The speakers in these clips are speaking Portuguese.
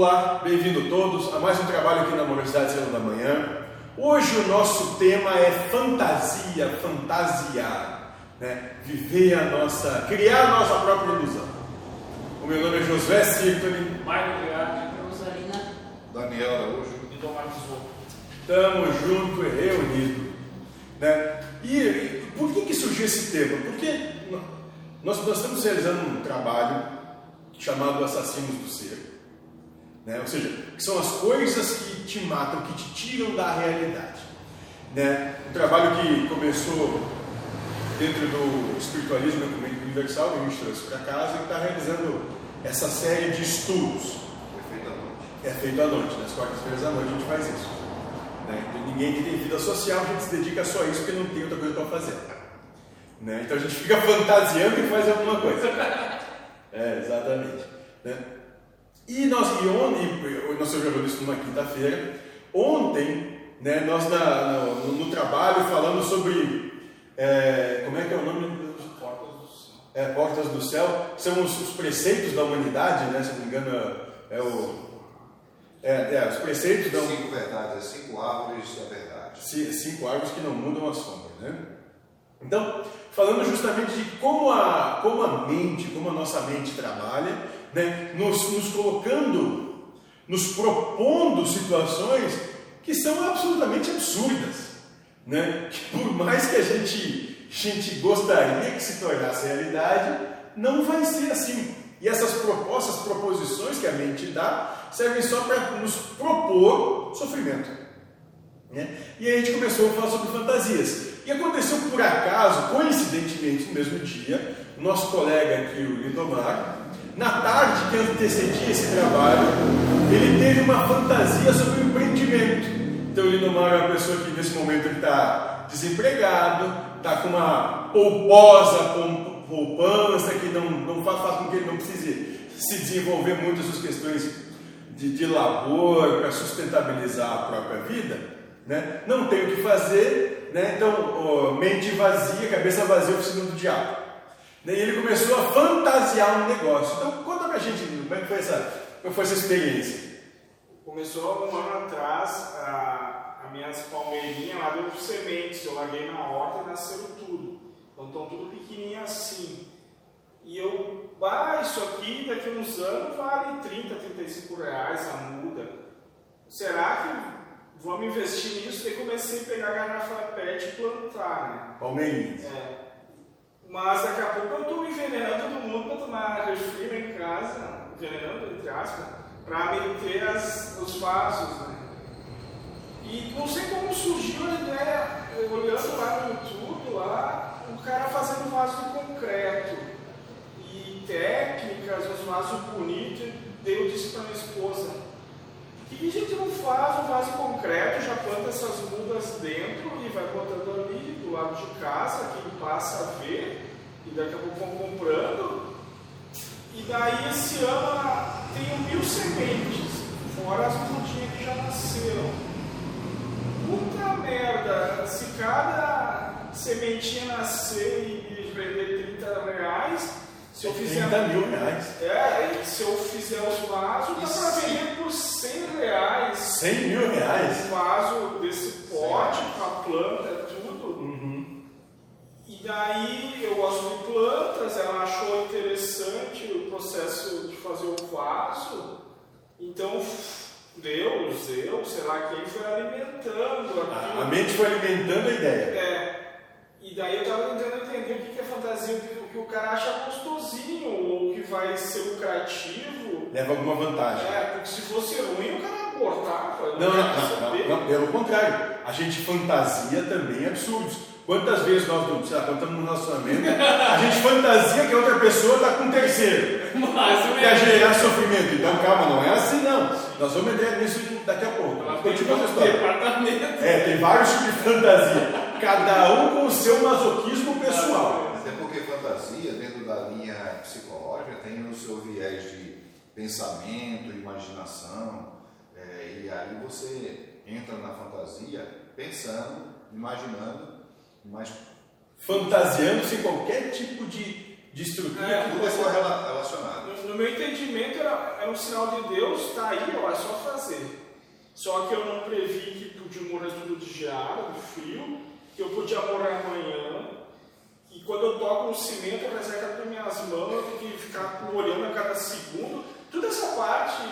Olá, bem-vindo todos a mais um trabalho aqui na Universidade Cedo da Manhã. Hoje o nosso tema é fantasia, fantasiar, né? viver a nossa, criar a nossa própria ilusão. O meu nome é Josué Cirtoli. Marco Learte. Rosalina. Daniel Araújo. E Tesouro. Estamos juntos e reunidos. Né? E, e por que, que surgiu esse tema? Porque nós, nós estamos realizando um trabalho chamado Assassinos do Ser. Né? Ou seja, que são as coisas que te matam, que te tiram da realidade. Né? Um trabalho que começou dentro do espiritualismo ecumênico universal, que a gente trouxe para casa, e está realizando essa série de estudos. É feito à noite. É feito à noite, nas quartas-feiras à noite a gente faz isso. Né? Ninguém que tem vida social, a gente se dedica só a isso porque não tem outra coisa para fazer. Né? Então a gente fica fantasiando e faz alguma coisa. É, exatamente. Né? E nós, e ontem, nós estamos gravando isso numa quinta-feira, ontem, né, nós na, no, no, trabalho falando sobre, é, como é que é o nome? Portas do Céu. É, Portas do Céu, são os, os, preceitos da humanidade, né, se não me engano, é o... É, é os preceitos da Cinco verdades, é cinco árvores da verdade. Cinco árvores que não mudam a sombra, né? Então, falando justamente de como a, como a mente, como a nossa mente trabalha, né, nos, nos colocando, nos propondo situações que são absolutamente absurdas. Né? Que por mais que a gente, gente gostaria que se tornasse realidade, não vai ser assim. E essas propostas, proposições que a mente dá, servem só para nos propor sofrimento. Né? E aí a gente começou a falar sobre fantasias. E aconteceu por acaso, coincidentemente, no mesmo dia, o nosso colega aqui, o Lindomar, na tarde que antecedia esse trabalho, ele teve uma fantasia sobre o empreendimento. Então, o Lindomar é uma pessoa que nesse momento está desempregado, está com uma pouposa poupança que não, não faz, faz com que ele não precise se desenvolver muito essas questões de, de labor para sustentabilizar a própria vida. Né? Não tem o que fazer, né? então mente vazia, cabeça vazia, oficina do diabo. E ele começou a fantasiar um negócio. Então, conta pra gente, como é que foi essa, como foi essa experiência? Começou um ano atrás, a, a minhas palmeirinhas lá deu sementes, eu larguei na horta e nasceram tudo. Então estão tudo pequenininho assim. E eu, ah, isso aqui daqui a uns anos vale 30, 35 reais a muda. Será que vamos investir nisso? Daí comecei a pegar garrafa PET e plantar, né? Palmeirinhas. É. Mas daqui a pouco eu estou envenenando todo mundo para tomar refri em casa, envenenando, entre aspas, para meter as, os vasos, né? E não sei como surgiu a ideia, olhando lá no YouTube, lá, o cara fazendo vaso de concreto e técnicas, uns vasos bonitos. Daí eu disse para minha esposa, por que a gente não faz um vaso concreto, já planta essas mudas dentro e vai botando ali do lado de casa, quem passa a ver, e daqui a pouco vão comprando. E daí esse ano tenho mil sementes, fora as mudinhas que já nasceram. Puta merda, se cada sementinha nascer e vender 30 reais, se eu fizer. 30 mil reais. É, se eu fizer os vasos, dá para vender por 100 reais. 100 mil reais? Um vaso desse pote com a planta, tudo. Uhum. E daí eu gosto de plantas, ela achou interessante o processo de fazer o vaso. Então Deus, eu, sei lá quem, foi alimentando aquilo. A mente foi alimentando a ideia. É. E daí eu estava tentando entender o que é fantasia, o que o cara acha gostosinho, ou que vai ser lucrativo. Leva alguma vantagem. É, porque se fosse ruim, o cara abortava. Não, não, não, não, não, pelo contrário. A gente fantasia também absurdos. Quantas vezes nós, sei lá, quando estamos no relacionamento, a gente fantasia que a outra pessoa está com um terceiro. Mas Quer gerar sofrimento. Então, calma, não é assim não. Nós vamos entrar nisso daqui a pouco. Continua a história. É, tem vários tipos de fantasia. Cada um com o seu masoquismo pessoal. Até porque fantasia, dentro da linha psicológica, tem o seu viés de pensamento, imaginação. É, e aí você entra na fantasia pensando, imaginando, mas Fantasiando sem qualquer tipo de de estrutura. É, que Tudo é correlacionado. No, no meu entendimento, era, era um sinal de Deus, tá aí, ó, é só fazer. Só que eu não previ que podia morrer tudo de geada, de frio, que eu podia morrer amanhã. E quando eu toco um cimento, eu reseca com minhas mãos, eu tenho que ficar olhando a cada segundo. Toda essa parte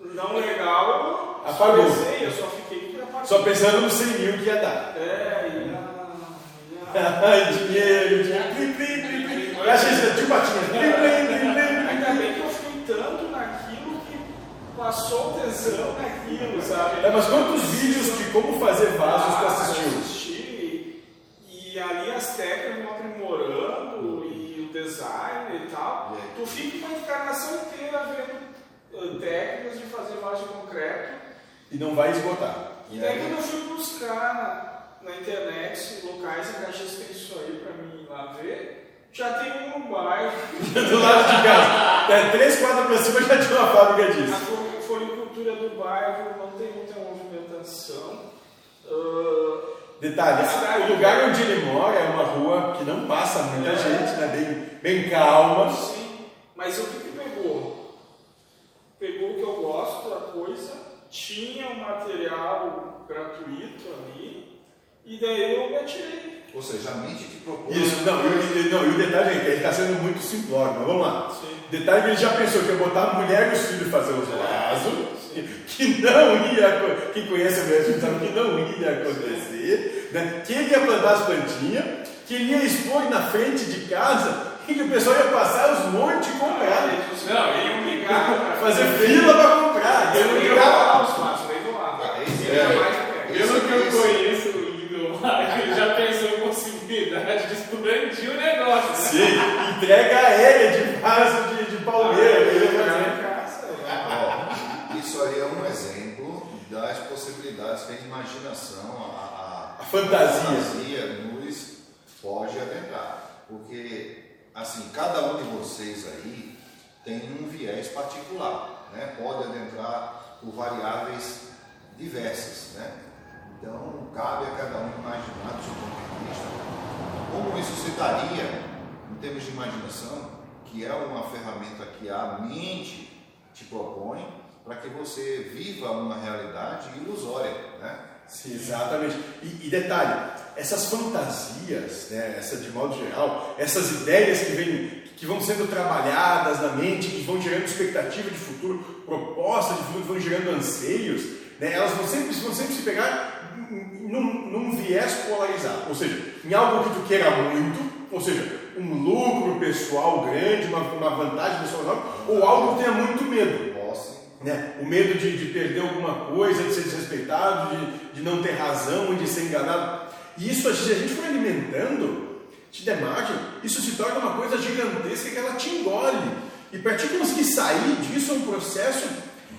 não legal, eu Apagou. pensei, eu só fiquei com a parte. Só pensando nos 100 mil que ia dar. É, e a. e a- Ai, dinheiro, dinheiro. Plim, plim, plim, plim. Eu achei isso de patinha. Plim, plim, plim, plim, plim. Ainda bem que eu fiquei tanto naquilo que passou o tesão naquilo, sabe? É, mas quantos vídeos de como fazer vasos tu Ah, assistiu? E ali as técnicas vão aprimorando, e o design e tal. Aí? Tu fica uma encarnação inteira vendo eh, técnicas de fazer vaso de concreto. E não vai esgotar. E daí aí? quando eu fui buscar na, na internet locais em Caxias tem isso aí pra mim lá ver, já tem um no bairro. Do lado de casa. É, três quadras pra cima já tinha uma fábrica A disso. flor- floricultura do bairro não tem muita movimentação. Ah, Detalhe, o lugar onde ele mora é uma rua que não passa muita gente, né? Bem, bem calma. sim, mas o que, que pegou? Pegou o que eu gosto da coisa, tinha um material gratuito ali, e daí eu me atirei. Ou seja, a mente te propôs. Isso, não, e, não, e o detalhe é que ele está sendo muito simplório, mas vamos lá. Sim. Detalhe que ele já pensou que ia botar a mulher e os filhos fazer os vasos, que não ia, quem conhece o mesmo sabe que não ia acontecer, né? que ele ia plantar as plantinhas, que ele ia expor na frente de casa e que o pessoal ia passar os montes e comprar. Não, ele obrigado. Fazer fila para comprar. Não ia obrigava. falar os. Ah, esse Ele é- é mais perto. Pelo que eu conheço o Lindomar, ele já pensou em possibilidade de expandir o negócio. Né? Sim, entrega aérea de vaso de, de palmeira. que ele ia fazer. Chegar em casa, é. Ó, isso aí é um exemplo das possibilidades que a imaginação, a, A a fantasia. fantasia nos pode adentrar. Porque, assim, cada um de vocês aí tem um viés particular, né? pode adentrar por variáveis diversas. Né? Então, cabe a cada um imaginar do seu ponto de vista como isso se daria termos de imaginação, que é uma ferramenta que a mente te propõe para que você viva uma realidade ilusória, né? Sim, exatamente. E, e detalhe, essas fantasias, né, essa de modo geral, essas ideias que vêm, que vão sendo trabalhadas na mente, que vão gerando expectativa de futuro, propostas de futuro, vão gerando anseios, né, elas vão sempre, vão sempre se pegar num, num viés polarizado, ou seja, em algo que tu queira muito, ou seja, um lucro pessoal grande, uma, uma vantagem pessoal enorme, ou algo que tenha muito medo né? O medo de, de perder alguma coisa, de ser desrespeitado, de, de não ter razão e de ser enganado. E isso, se a gente for alimentando, te der margem, isso se torna uma coisa gigantesca que ela te engole. E para ti conseguir sair disso é um processo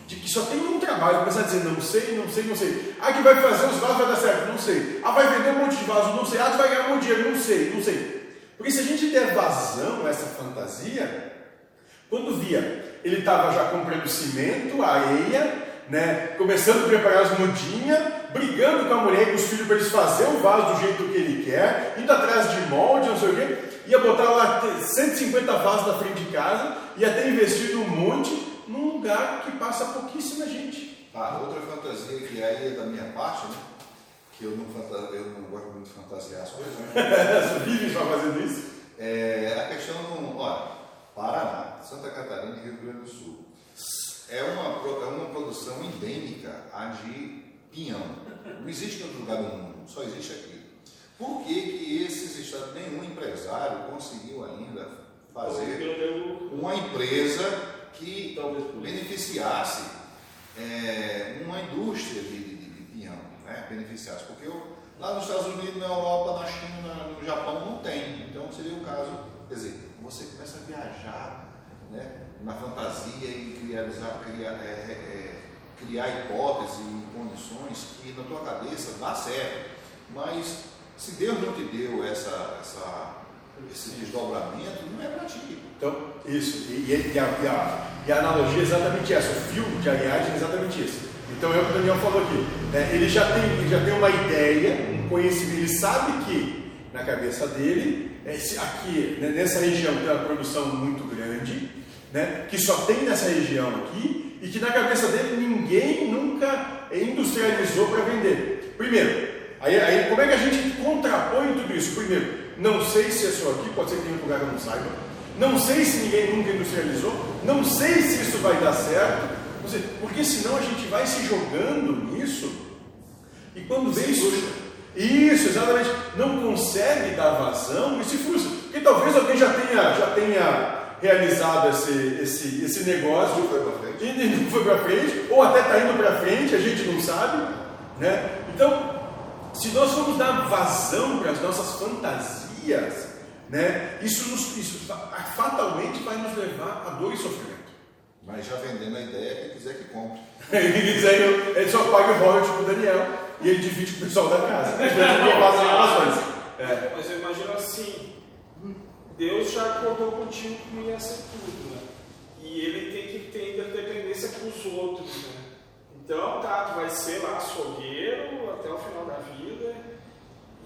de que só tem um trabalho, começar a dizer não sei, não sei, não sei. Ah, que vai fazer os vasos vai dar certo, não sei. Ah, vai vender um monte de vasos, não sei. Ah, tu vai ganhar um monte de dinheiro, não sei, não sei. Porque se a gente der vazão a essa fantasia, quando via, ele estava já comprando cimento, areia, né, começando a preparar as mudinhas, brigando com a mulher e com os filhos para eles fazerem o vaso do jeito que ele quer, indo atrás de molde, não sei o quê, ia botar lá 150 vasos na frente de casa, ia ter investido um monte num lugar que passa pouquíssima gente. Ah, outra fantasia que aí é da minha parte, né? Que eu não, fanta- eu não gosto muito de fantasiar as coisas, né? Você vive só fazendo isso? É a questão do, olha, Paraná, Santa Catarina e Rio Grande do Sul. É uma, é uma produção endêmica a de pinhão. Não existe em outro lugar do mundo, só existe aqui. Por que, que esses estados, nenhum empresário conseguiu ainda fazer uma empresa que Talvez por isso. beneficiasse é, uma indústria de, de, de pinhão, né? beneficiasse, porque eu, lá nos Estados Unidos, na Europa, na China, na- no Japão não tem, então seria o caso, quer dizer, você começa a viajar né, na fantasia e criar, criar, é, é, é, criar hipóteses e condições que na tua cabeça dá certo, mas se Deus não te deu essa, essa, esse desdobramento, não é para ti. Então, isso. E, e- e a, e a- e a analogia é exatamente essa. O fio de Ariadne é exatamente isso. Então, é o que o Daniel falou aqui. né? Ele, já tem, ele já tem uma ideia, um conhecimento. Ele sabe que na cabeça dele, é aqui né, nessa região tem uma produção muito grande, né, que só tem nessa região aqui, e que na cabeça dele ninguém nunca industrializou para vender. Primeiro, aí, aí como é que a gente contrapõe tudo isso? Primeiro, não sei se é só aqui, pode ser que tenha um lugar que eu não saiba, não sei se ninguém nunca industrializou, não sei se isso vai dar certo, Seja, porque senão a gente vai se jogando nisso e quando vê isso, isso, exatamente, não consegue dar vazão e se frustra. Porque talvez alguém já tenha, já tenha realizado esse, esse, esse negócio Foi pra frente. e não foi para frente, ou até está indo para frente, a gente não sabe. Né? Então, se nós formos dar vazão para as nossas fantasias, né, isso, nos, isso fa- fatalmente vai nos levar a dor e sofrimento. Mas já vendendo a ideia, quem quiser que compre. Ele diz aí, ele só paga o royalty pro Daniel e ele divide com o pessoal da casa. É. Mas eu imagino assim, Deus já acordou contigo que ia ser tudo, né? E ele tem que ter interdependência com os outros, né? Então, tá, tu vai ser lá açougueiro até o final da vida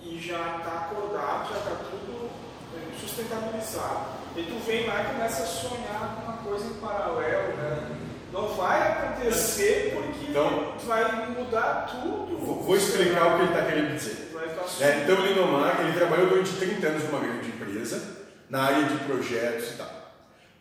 e já tá acordado, já tá tudo eh, sustentabilizado. E tu vem lá e começa a sonhar coisa em paralelo, né? Não vai acontecer porque Então- vai mudar tudo. Vou, vou explicar o que ele está querendo dizer. Né? Então, o Lindomar, ele trabalhou durante 30 anos numa grande empresa, na área de projetos e tal.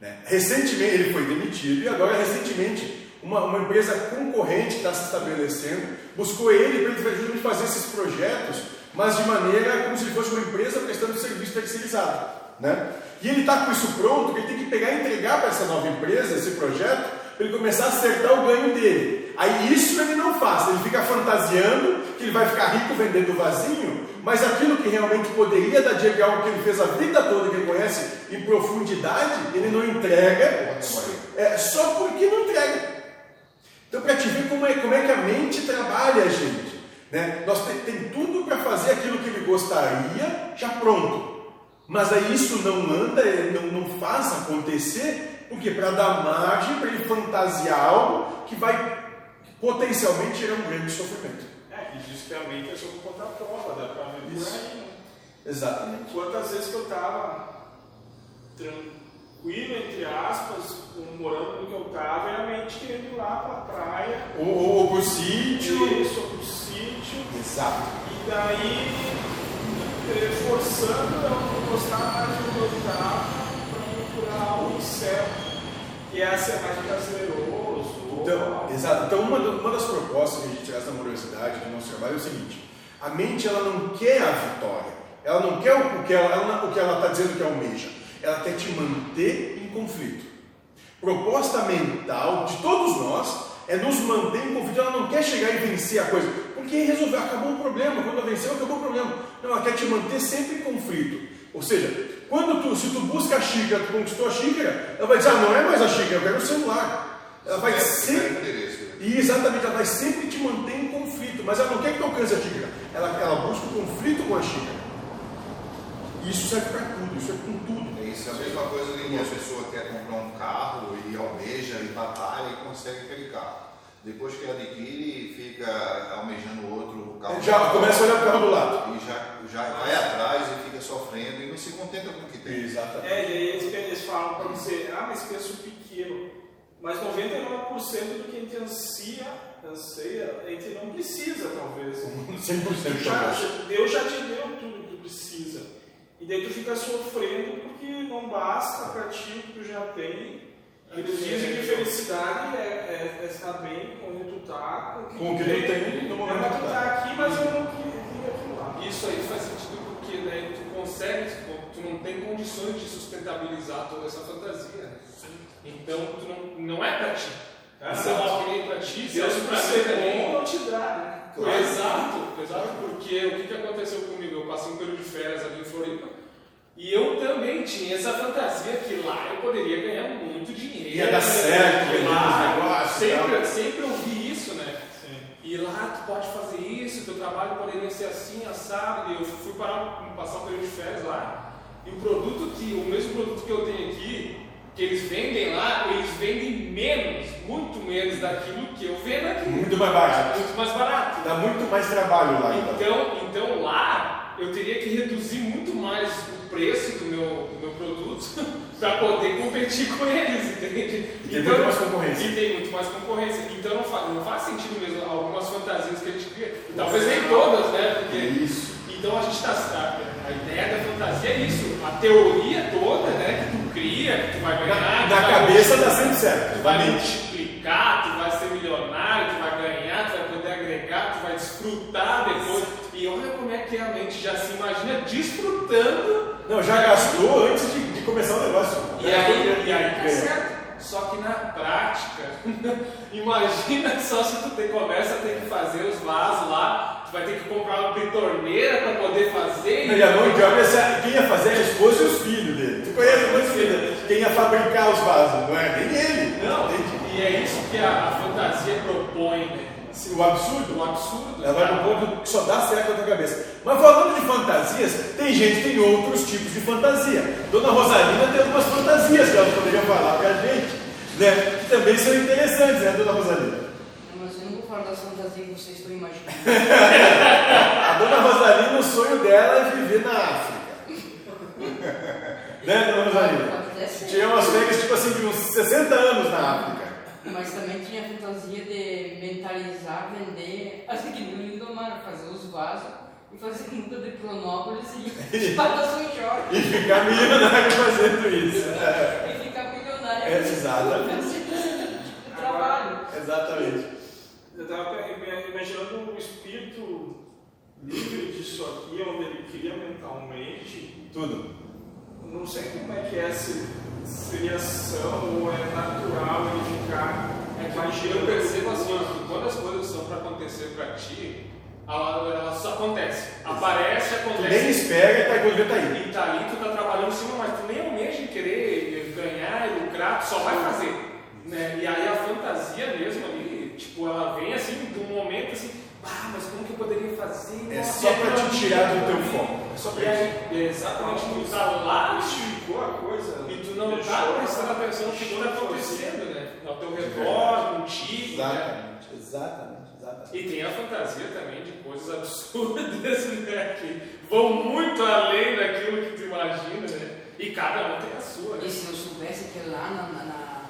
Né? Recentemente, ele foi demitido e agora, recentemente, uma, uma empresa concorrente está se estabelecendo buscou ele para ele fazer esses projetos, mas de maneira como se ele fosse uma empresa prestando serviço terceirizado. Né? E ele está com isso pronto, que ele tem que pegar e entregar para essa nova empresa esse projeto, para ele começar a acertar o ganho dele. Aí isso ele não faz, ele fica fantasiando que ele vai ficar rico vendendo vasinho, mas aquilo que realmente poderia dar dinheiro, que é algo que ele fez a vida toda, que ele conhece em profundidade, ele não entrega é, só porque não entrega. Então, para te ver como é, como é que a mente trabalha, gente. Né? Nós tem, tem tudo para fazer aquilo que ele gostaria já pronto. Mas aí isso não anda, ele não, não faz acontecer, porque para dar margem para ele fantasiar algo que vai potencialmente gerar um grande sofrimento. É, que diz que a mente é sobre contra a prova, dá pra ver por Isso. aí, né? Exatamente. Quantas vezes que eu tava tranquilo, entre aspas, morando no que eu tava, e a mente querendo ir lá pra praia, Ou, ou, ou pro sítio. isso, ou pro sítio, Exato. e daí forçando eu gostar mais eu tava pra procurar algo certo, que é ser mais prazeroso. Então, exato. Então, uma, uma das propostas que a gente traz da morosidade do nosso trabalho é o seguinte: a mente ela não quer a vitória, ela não quer o que ela ela- o que ela está dizendo que almeja, ela quer te manter em conflito. Proposta mental de todos nós é nos manter em conflito. Ela não quer chegar e vencer a coisa, porque resolveu, acabou o problema. Quando ela venceu, acabou o problema. Não, ela quer te manter sempre em conflito. Ou seja, quando tu, se tu busca a xícara, tu conquistou a xícara, ela vai dizer, ah, não é mais a xícara, eu quero o celular. Ela vai É, sempre. E exatamente, ela vai sempre te manter em conflito, mas ela não quer que tu alcance a xícara, ela, ela busca o conflito com a xícara. Isso serve para tudo, isso é com tudo. É isso, é a mesma coisa que uma pessoa quer comprar um carro e almeja e batalha e consegue aquele carro. Depois que adquire, fica almejando outro carro. Já começa a olhar para o carro do lado. E já, já vai atrás e fica sofrendo e não se contenta com o que tem. Exatamente. É, e aí eles, eles falam para você, ah, mas penso pequeno. Mas 99% do que a gente ansia, anseia, a gente não precisa, talvez. 100% Já, Deus já te deu tudo que tu precisa. E daí tu fica sofrendo porque não basta para ti o que tu já tem. Eles dizem que felicidade é, é, é estar bem com onde tu tá, com o que tu tem no momento É, tu tá. tá aqui, mas eu não queria aquilo lá. Isso aí faz sentido porque daí tu consegue, tu, tu não tem condições de sustentabilizar toda essa fantasia. né? Então tu não, não é pra ti. Ah, Se eu não criei pra ti, se Deus é para pra ser bom não te dá, né? Exato, exato, porque o que, que aconteceu comigo? Eu passei um período de férias ali em Floripa e eu também tinha essa fantasia que lá eu poderia ganhar muito dinheiro. Ia dar certo, vender lá, negócios sempre, sempre ouvi isso, né? Sim. E lá tu pode fazer isso, teu trabalho poderia ser assim, assado. E eu fui parar, passar um período de férias lá. E o produto que, o mesmo produto que eu tenho aqui, que eles vendem lá, eles vendem menos, muito menos daquilo que eu vendo aqui. Muito mais barato. Muito mais barato. Dá muito mais trabalho lá. Então. Então, então lá eu teria que reduzir muito mais o preço do meu, do meu produto para poder competir com eles, entende? E tem muito mais concorrência. E tem muito mais concorrência. Então não faz, não faz sentido mesmo algumas fantasias que a gente cria. Talvez nem todas, né? Porque, Isso. então a gente está. A, a ideia da fantasia é isso. A teoria toda, né? Que tu cria, que tu vai ganhar. Na, cabeça dá sempre certo. Vai na mente. multiplicar, tu vai ser milionário, tu vai ganhar, tu vai poder agregar, tu vai desfrutar depois. E olha como é que a mente já se imagina desfrutando. Não, já gastou antes de, de começar o negócio. E Já aí, e aí tá certo. Só que na prática, imagina só se tu te, começa a ter que fazer os vasos lá, tu vai ter que comprar uma bitorneira para poder fazer. E a mão de obra, essa- quem ia fazer era a esposa e os filhos dele. Tu conhece os filhos dele? Quem ia fabricar os vasos? Não é nem ele. Não, Entende? e é isso que a, a fantasia propõe, né? O absurdo. Um absurdo. Ela vai no ponto que só dá certo na tua cabeça. Mas falando de fantasias, tem gente que tem outros tipos de fantasia. Dona Rosalina tem algumas fantasias que ela poderia falar pra gente, né? Que também são interessantes, né, Dona Rosalina? Não, Mas eu não vou falar das fantasias que vocês estão imaginando. A Dona Rosalina, o sonho dela é viver na África. né, Dona Rosalina? Tinha umas férias, tipo assim, de uns 60 anos na África. Mas também tinha a fantasia de mentalizar, vender, assim que no Lindomar, fazer os vasos e fazer muda de Pronópolis e espada São Jorge. E ficar milionário fazendo isso. É, E ficar milionário. É, exatamente. De trabalho. exatamente. Eu estava imaginando um espírito livre disso aqui, onde ele cria mentalmente. Tudo. Não sei como é que é, se seria ação ou é natural ele ficar É que imaginando. eu percebo assim, ó, que quando as coisas são para acontecer para ti, ela, ela só acontece. Aparece, Tu acontece. nem espera e tá quando tá indo. E tá ali, tu tá trabalhando em cima, mas tu nem almeja em querer ganhar e lucrar, tu só vai fazer. Né? E aí a fantasia mesmo ali, tipo, ela vem assim, de um momento assim, ah, mas como que eu poderia fazer? É Nossa, só pra aquilo te tirar do teu ali. foco. É só pra E aí, exatamente, tu tá lá Esticou a coisa. e tu não deixou- tá prestando atenção no que está acontecendo, né? Ao teu redor, contigo, né? Exatamente, exatamente, exatamente. E tem a fantasia também de coisas absurdas, né? Que vão muito além daquilo que tu imagina, né? E cada um tem a sua, né? E se eu soubesse que lá na, na-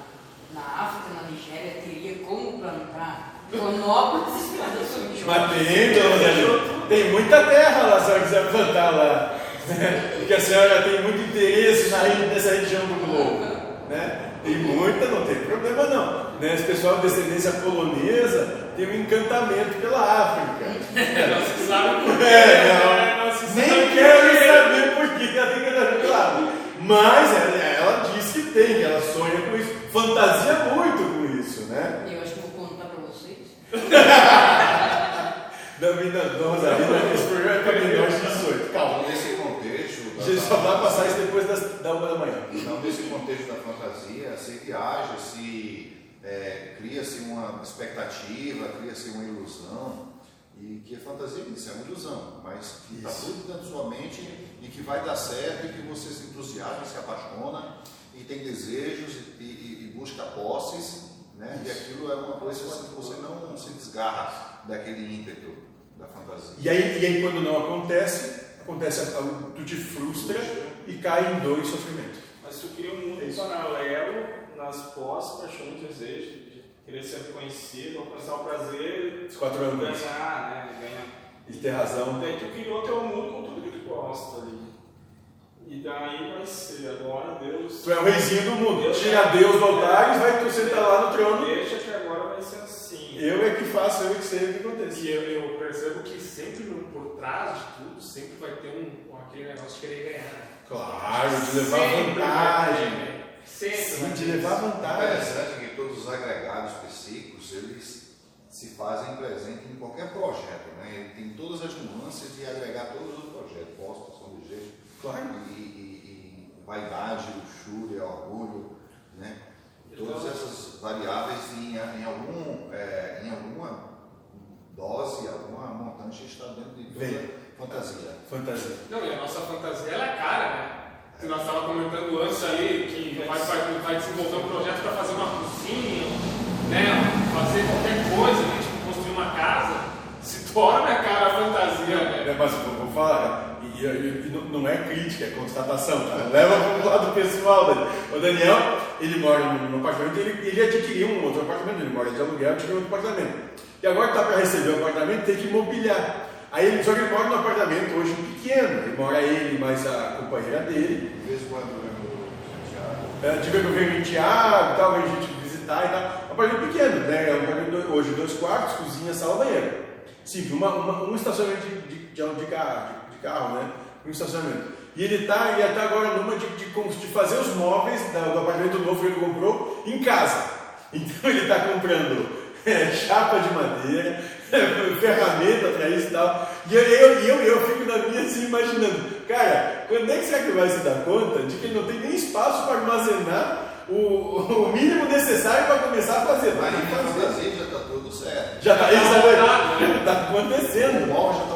na África, na Nigéria, teria como plantar Jorge. Mas tem, dona Rosalina, tem muita terra lá, se a senhora quiser plantar lá. Porque a senhora tem muito interesse na, nessa região do globo. Né? Tem muita, não tem problema não. Né? Esse pessoal de descendência polonesa tem um encantamento pela África. Não se sabe por quê. É, né? não. Não se sabe Nem quero saber por que ela tem encantamento pela África. Mas ela, ela diz que tem, que ela sonha com isso, fantasia muito com isso, né? Eu acho que vou contar pra vocês. Da vida da Rosalina, esse programa é para menores de 18. Calma. Nesse contexto. A gente só vai passar isso depois das, da uma da manhã. Então, nesse contexto da fantasia, se viaja, se é, cria-se uma expectativa, cria-se uma ilusão, e que a fantasia é isso, é uma ilusão, mas que está Isso. tudo dentro da sua mente e que vai dar certo, e que você se entusiasma, se apaixona, e tem desejos, e, e- e busca posses, né? e aquilo é uma coisa assim, que você não se desgarra daquele ímpeto da fantasia. E aí, e aí quando não acontece, acontece, algo, tu te frustra e cai em dor e sofrimento. Mas tu cria um mundo É paralelo nas posses, paixão e desejo de querer ser reconhecido, alcançar o prazer Os quatro de anos. ganhar, né? de ganhar. Ele tem razão. Daí tu criou teu mundo com tudo que tu gosta ali. E daí vai ser, agora Deus. Tu é o reizinho do mundo. Tira Deus do altar e vai tu sentar lá no trono. Deixa ser assim. Eu é que faço, eu é que sei o que acontece. E eu, eu percebo que sempre por trás de tudo, sempre vai ter um, aquele negócio de querer ganhar. Claro, de levar Sempre vantagem. ter, né? Sempre Sim, de levar vantagem. interessante que todos os agregados psíquicos eles se fazem presente em qualquer projeto, né? Ele tem todas as nuances de agregar todos os projetos, postos, são ligeiros, Claro. e, e- e vaidade, luxúria, orgulho, né? Todas essas variáveis em, em algum, é, em alguma dose, alguma montante está dentro de Vem. fantasia. Fantasia. Não, e a nossa fantasia ela é cara, né? Nós estávamos comentando antes ali que vai, vai, vai desenvolver um projeto para fazer uma cozinha, né? Fazer qualquer coisa, né? tipo construir uma casa, se torna cara a fantasia, né? É, mas eu vou falar, e, e, não, não é crítica, é constatação, tá? Leva para o lado pessoal. O Daniel, ele mora num apartamento, ele, ele adquiriu um outro apartamento, ele mora de aluguel, adquiriu outro apartamento. E agora está para receber o apartamento, tem que mobiliar. Aí ele, só que ele mora num apartamento hoje pequeno, ele mora ele mais a companheira dele, De vez em quando eu é, tive que venho em Tiago, tal, vem gente visitar e tal. Um apartamento pequeno, né? É um apartamento hoje dois quartos, cozinha, sala, banheiro. Sim, uma, uma, um estacionamento de, de, de, de carro, carro, né? Um estacionamento. E ele está ele tá agora numa de, de, de fazer os móveis do apartamento novo que ele comprou em casa. Então ele está comprando é, chapa de madeira, ferramenta para isso e tal. E eu, eu, eu, eu fico na minha assim imaginando, cara, quando é que será que ele vai se dar conta de que ele não tem nem espaço para armazenar o, o mínimo necessário para começar a fazer? Mas minha fazer. já está tudo certo. Já está tá O acontecendo. móvel já está.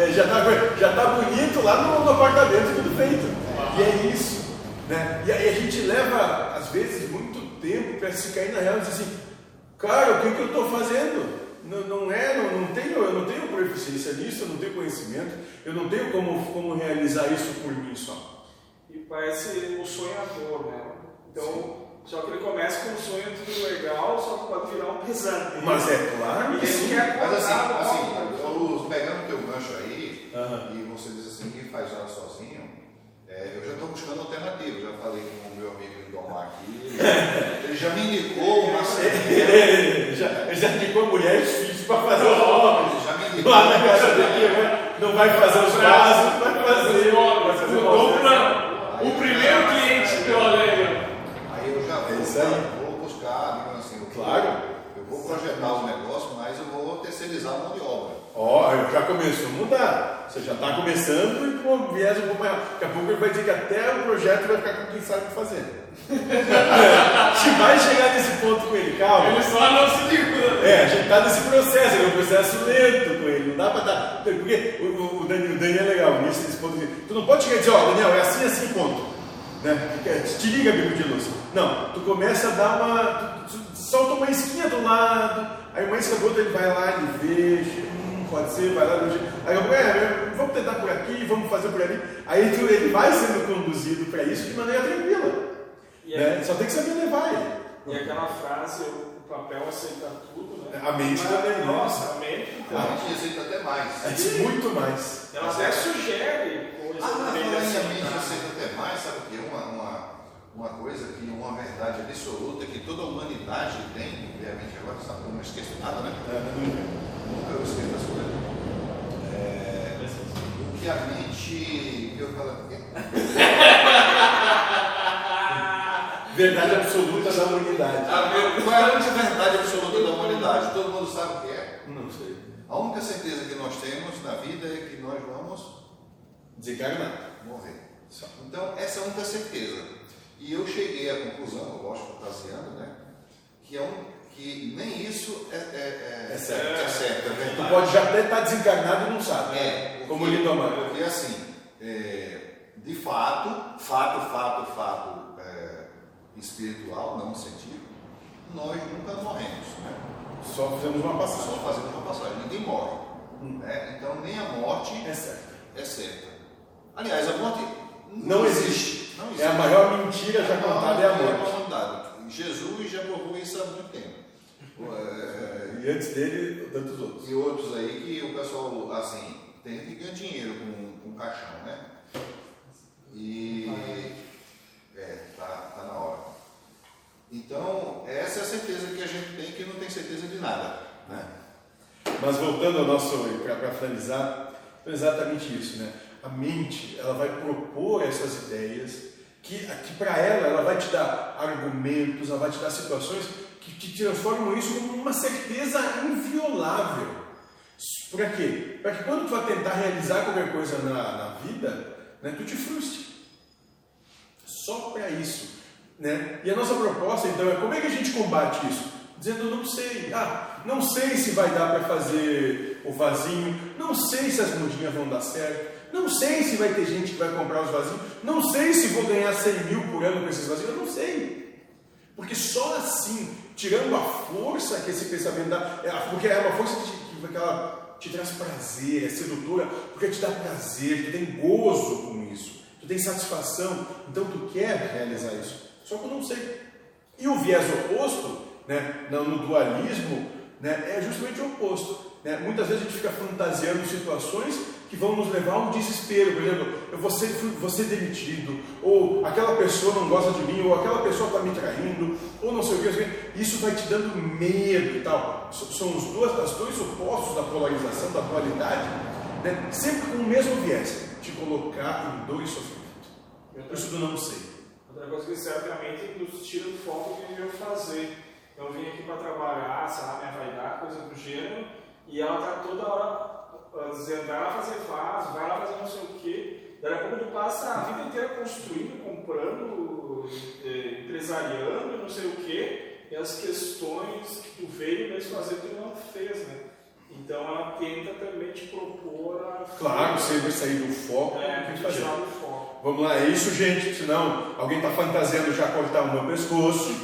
É, já está já tá bonito lá no, no apartamento, tudo feito. E é isso. Né? E aí a gente leva, às vezes, muito tempo para se cair na real e dizer assim, cara, o que, que eu estou fazendo? Não, não é, não, não tenho, eu não tenho proficiência nisso, eu não tenho conhecimento, eu não tenho como, como realizar isso por mim só. E parece o sonhador, né? Então, só que ele começa com um sonho tudo legal, só que pode virar um pesadelo. Mas é claro E que ele sim. quer assim, assim logo, eu, pegando o teu gancho aí, Aham. e você diz assim, quem faz nada sozinho, é, eu já estou buscando alternativa. Já falei com o meu amigo Domar aqui, ele já me indicou uma série. Ele já, já indicou mulher e filhos para fazer os. Ele já me indicou. Lá na casa dele, né? não vai fazer os vasos, vai fazer. Móveis. pra o primeiro cliente que eu alega. Aí eu já vou, É vou buscar, digamos assim, o Claro. Eu vou projetar o negócio, mas eu vou terceirizar a mão de obra. Ó, já começou a mudar. Você já está começando e com um viés um pouco maior. Daqui a pouco ele vai dizer que até o projeto vai ficar com quem sabe o que fazer. Se vai chegar nesse ponto com ele, calma. Ele só não se liga. É, a gente está nesse processo, é um processo lento com ele, não dá para dar. Porque o, o, o Daniel, o Daniel é legal nisso, nesse ponto. de- Tu não pode chegar e dizer, ó, Daniel, é assim, assim, ponto. Né? Te liga, amigo de luz. Não, tu começa a dar uma. Tu, tu solta uma esquinha do lado, aí uma isca do outro, ele vai lá, ele vê, pode ser, vai lá, veja. Aí eu, é, vamos tentar por aqui, vamos fazer por ali. Aí tu, ele vai sendo conduzido para isso de maneira tranquila. E, Né? Só tem que saber levar ele. e aquela frase, o papel aceita tudo, né? A mente Mas, também, né? Nossa, a mente, então. A gente aceita até mais. É muito mais. Ela até sugere coisas Ah, também falando em dessa mente frase. aceita até mais, sabe o que? Uma, uma, uma coisa que, uma verdade absoluta que toda a humanidade tem, realmente agora sabe, eu não esqueço nada, né? Nunca eu esqueço das coisas. É, o que a mente. Eu falo, "Quê?" Verdade absoluta da humanidade. A- Qual é a única verdade absoluta da humanidade? Todo mundo sabe o que é. Não sei. A única certeza que nós temos na vida é que nós vamos Desencarnar. morrer. Só. Então, essa é a única certeza. E eu cheguei à conclusão, gosto fantasiando, né? Que, é um, que nem isso é, é, é, É certo. é certo, é Tu pode já até estar desencarnado e não sabe. É, Como porque- Lindomar. Porque assim, é, de fato, fato, fato, fato é, espiritual, não científico, nós nunca morremos, né? Só fizemos uma Só passagem. fazendo uma passagem, ninguém morre. Né? Então nem a morte É certo. é certa. Aliás, a morte Não existe. Não É a maior mentira já contada é a morte. Jesus já provou isso há muito tempo. É, E antes dele, tantos outros. E outros aí que o pessoal, assim, tem gente que ganha dinheiro com, com caixão, né? E. É, tá, tá na hora. Então, essa é a certeza que a gente tem, que não tem certeza de nada. Né? Mas voltando ao nosso, para finalizar, é exatamente isso, né? A mente, ela vai propor essas ideias que, que para ela, ela vai te dar argumentos, ela vai te dar situações que te transformam isso como uma certeza inviolável. Para quê? Para que quando tu vai tentar realizar qualquer coisa na, na vida, né, tu te frustre. Só para isso. Né? E a nossa proposta, então, é como é que a gente combate isso? Dizendo, não sei. Ah, não sei se vai dar para fazer o vasinho. Não sei se as mudinhas vão dar certo. Não sei se vai ter gente que vai comprar os vasinhos. Não sei se vou ganhar 100 mil por ano com esses vasinhos. Eu não sei. Porque só assim, tirando a força que esse pensamento dá, é, porque é uma força que, que ela te traz prazer, é sedutora, porque te dá prazer, tu tem gozo com isso, tu tem satisfação, então tu quer realizar isso. Só que eu não sei. E o viés oposto, né, no dualismo, né, é justamente o oposto. Né? Muitas vezes a gente fica fantasiando situações que vão nos levar a um desespero. Por exemplo, eu vou ser, vou ser demitido, ou aquela pessoa não gosta de mim, ou aquela pessoa está me traindo, ou não sei o que. Isso vai te dando medo e tal. São os dois, os dois opostos da polarização, da dualidade, né? sempre com o mesmo viés, te colocar em dor e sofrimento. Isso eu não sei. Outra coisa que certamente nos tira do foco que eu fazer. Eu vim aqui para trabalhar, sei lá, minha vaidade, coisa do gênero, e ela está toda hora dizendo, vai lá fazer faz, vai lá fazer não sei o quê. Daí a pouco tu passa a vida inteira construindo, comprando, eh, empresariando, não sei o quê, e as questões que tu veio mesmo fazer, tu não fez, né? Então ela tenta também te propor a. Claro, sempre sair do foco. É, que fazer. do foco. Vamos lá, é isso, gente. Senão alguém está fantasiando já cortar o meu pescoço,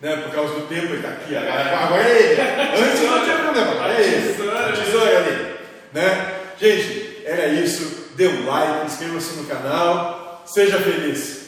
né? Por causa do tempo, ele está aqui. Agora, agora é ele. Antes não tinha problema, agora é ele. A tesoura. Né? Gente, era isso. Dê um like, inscreva-se no canal. Seja feliz.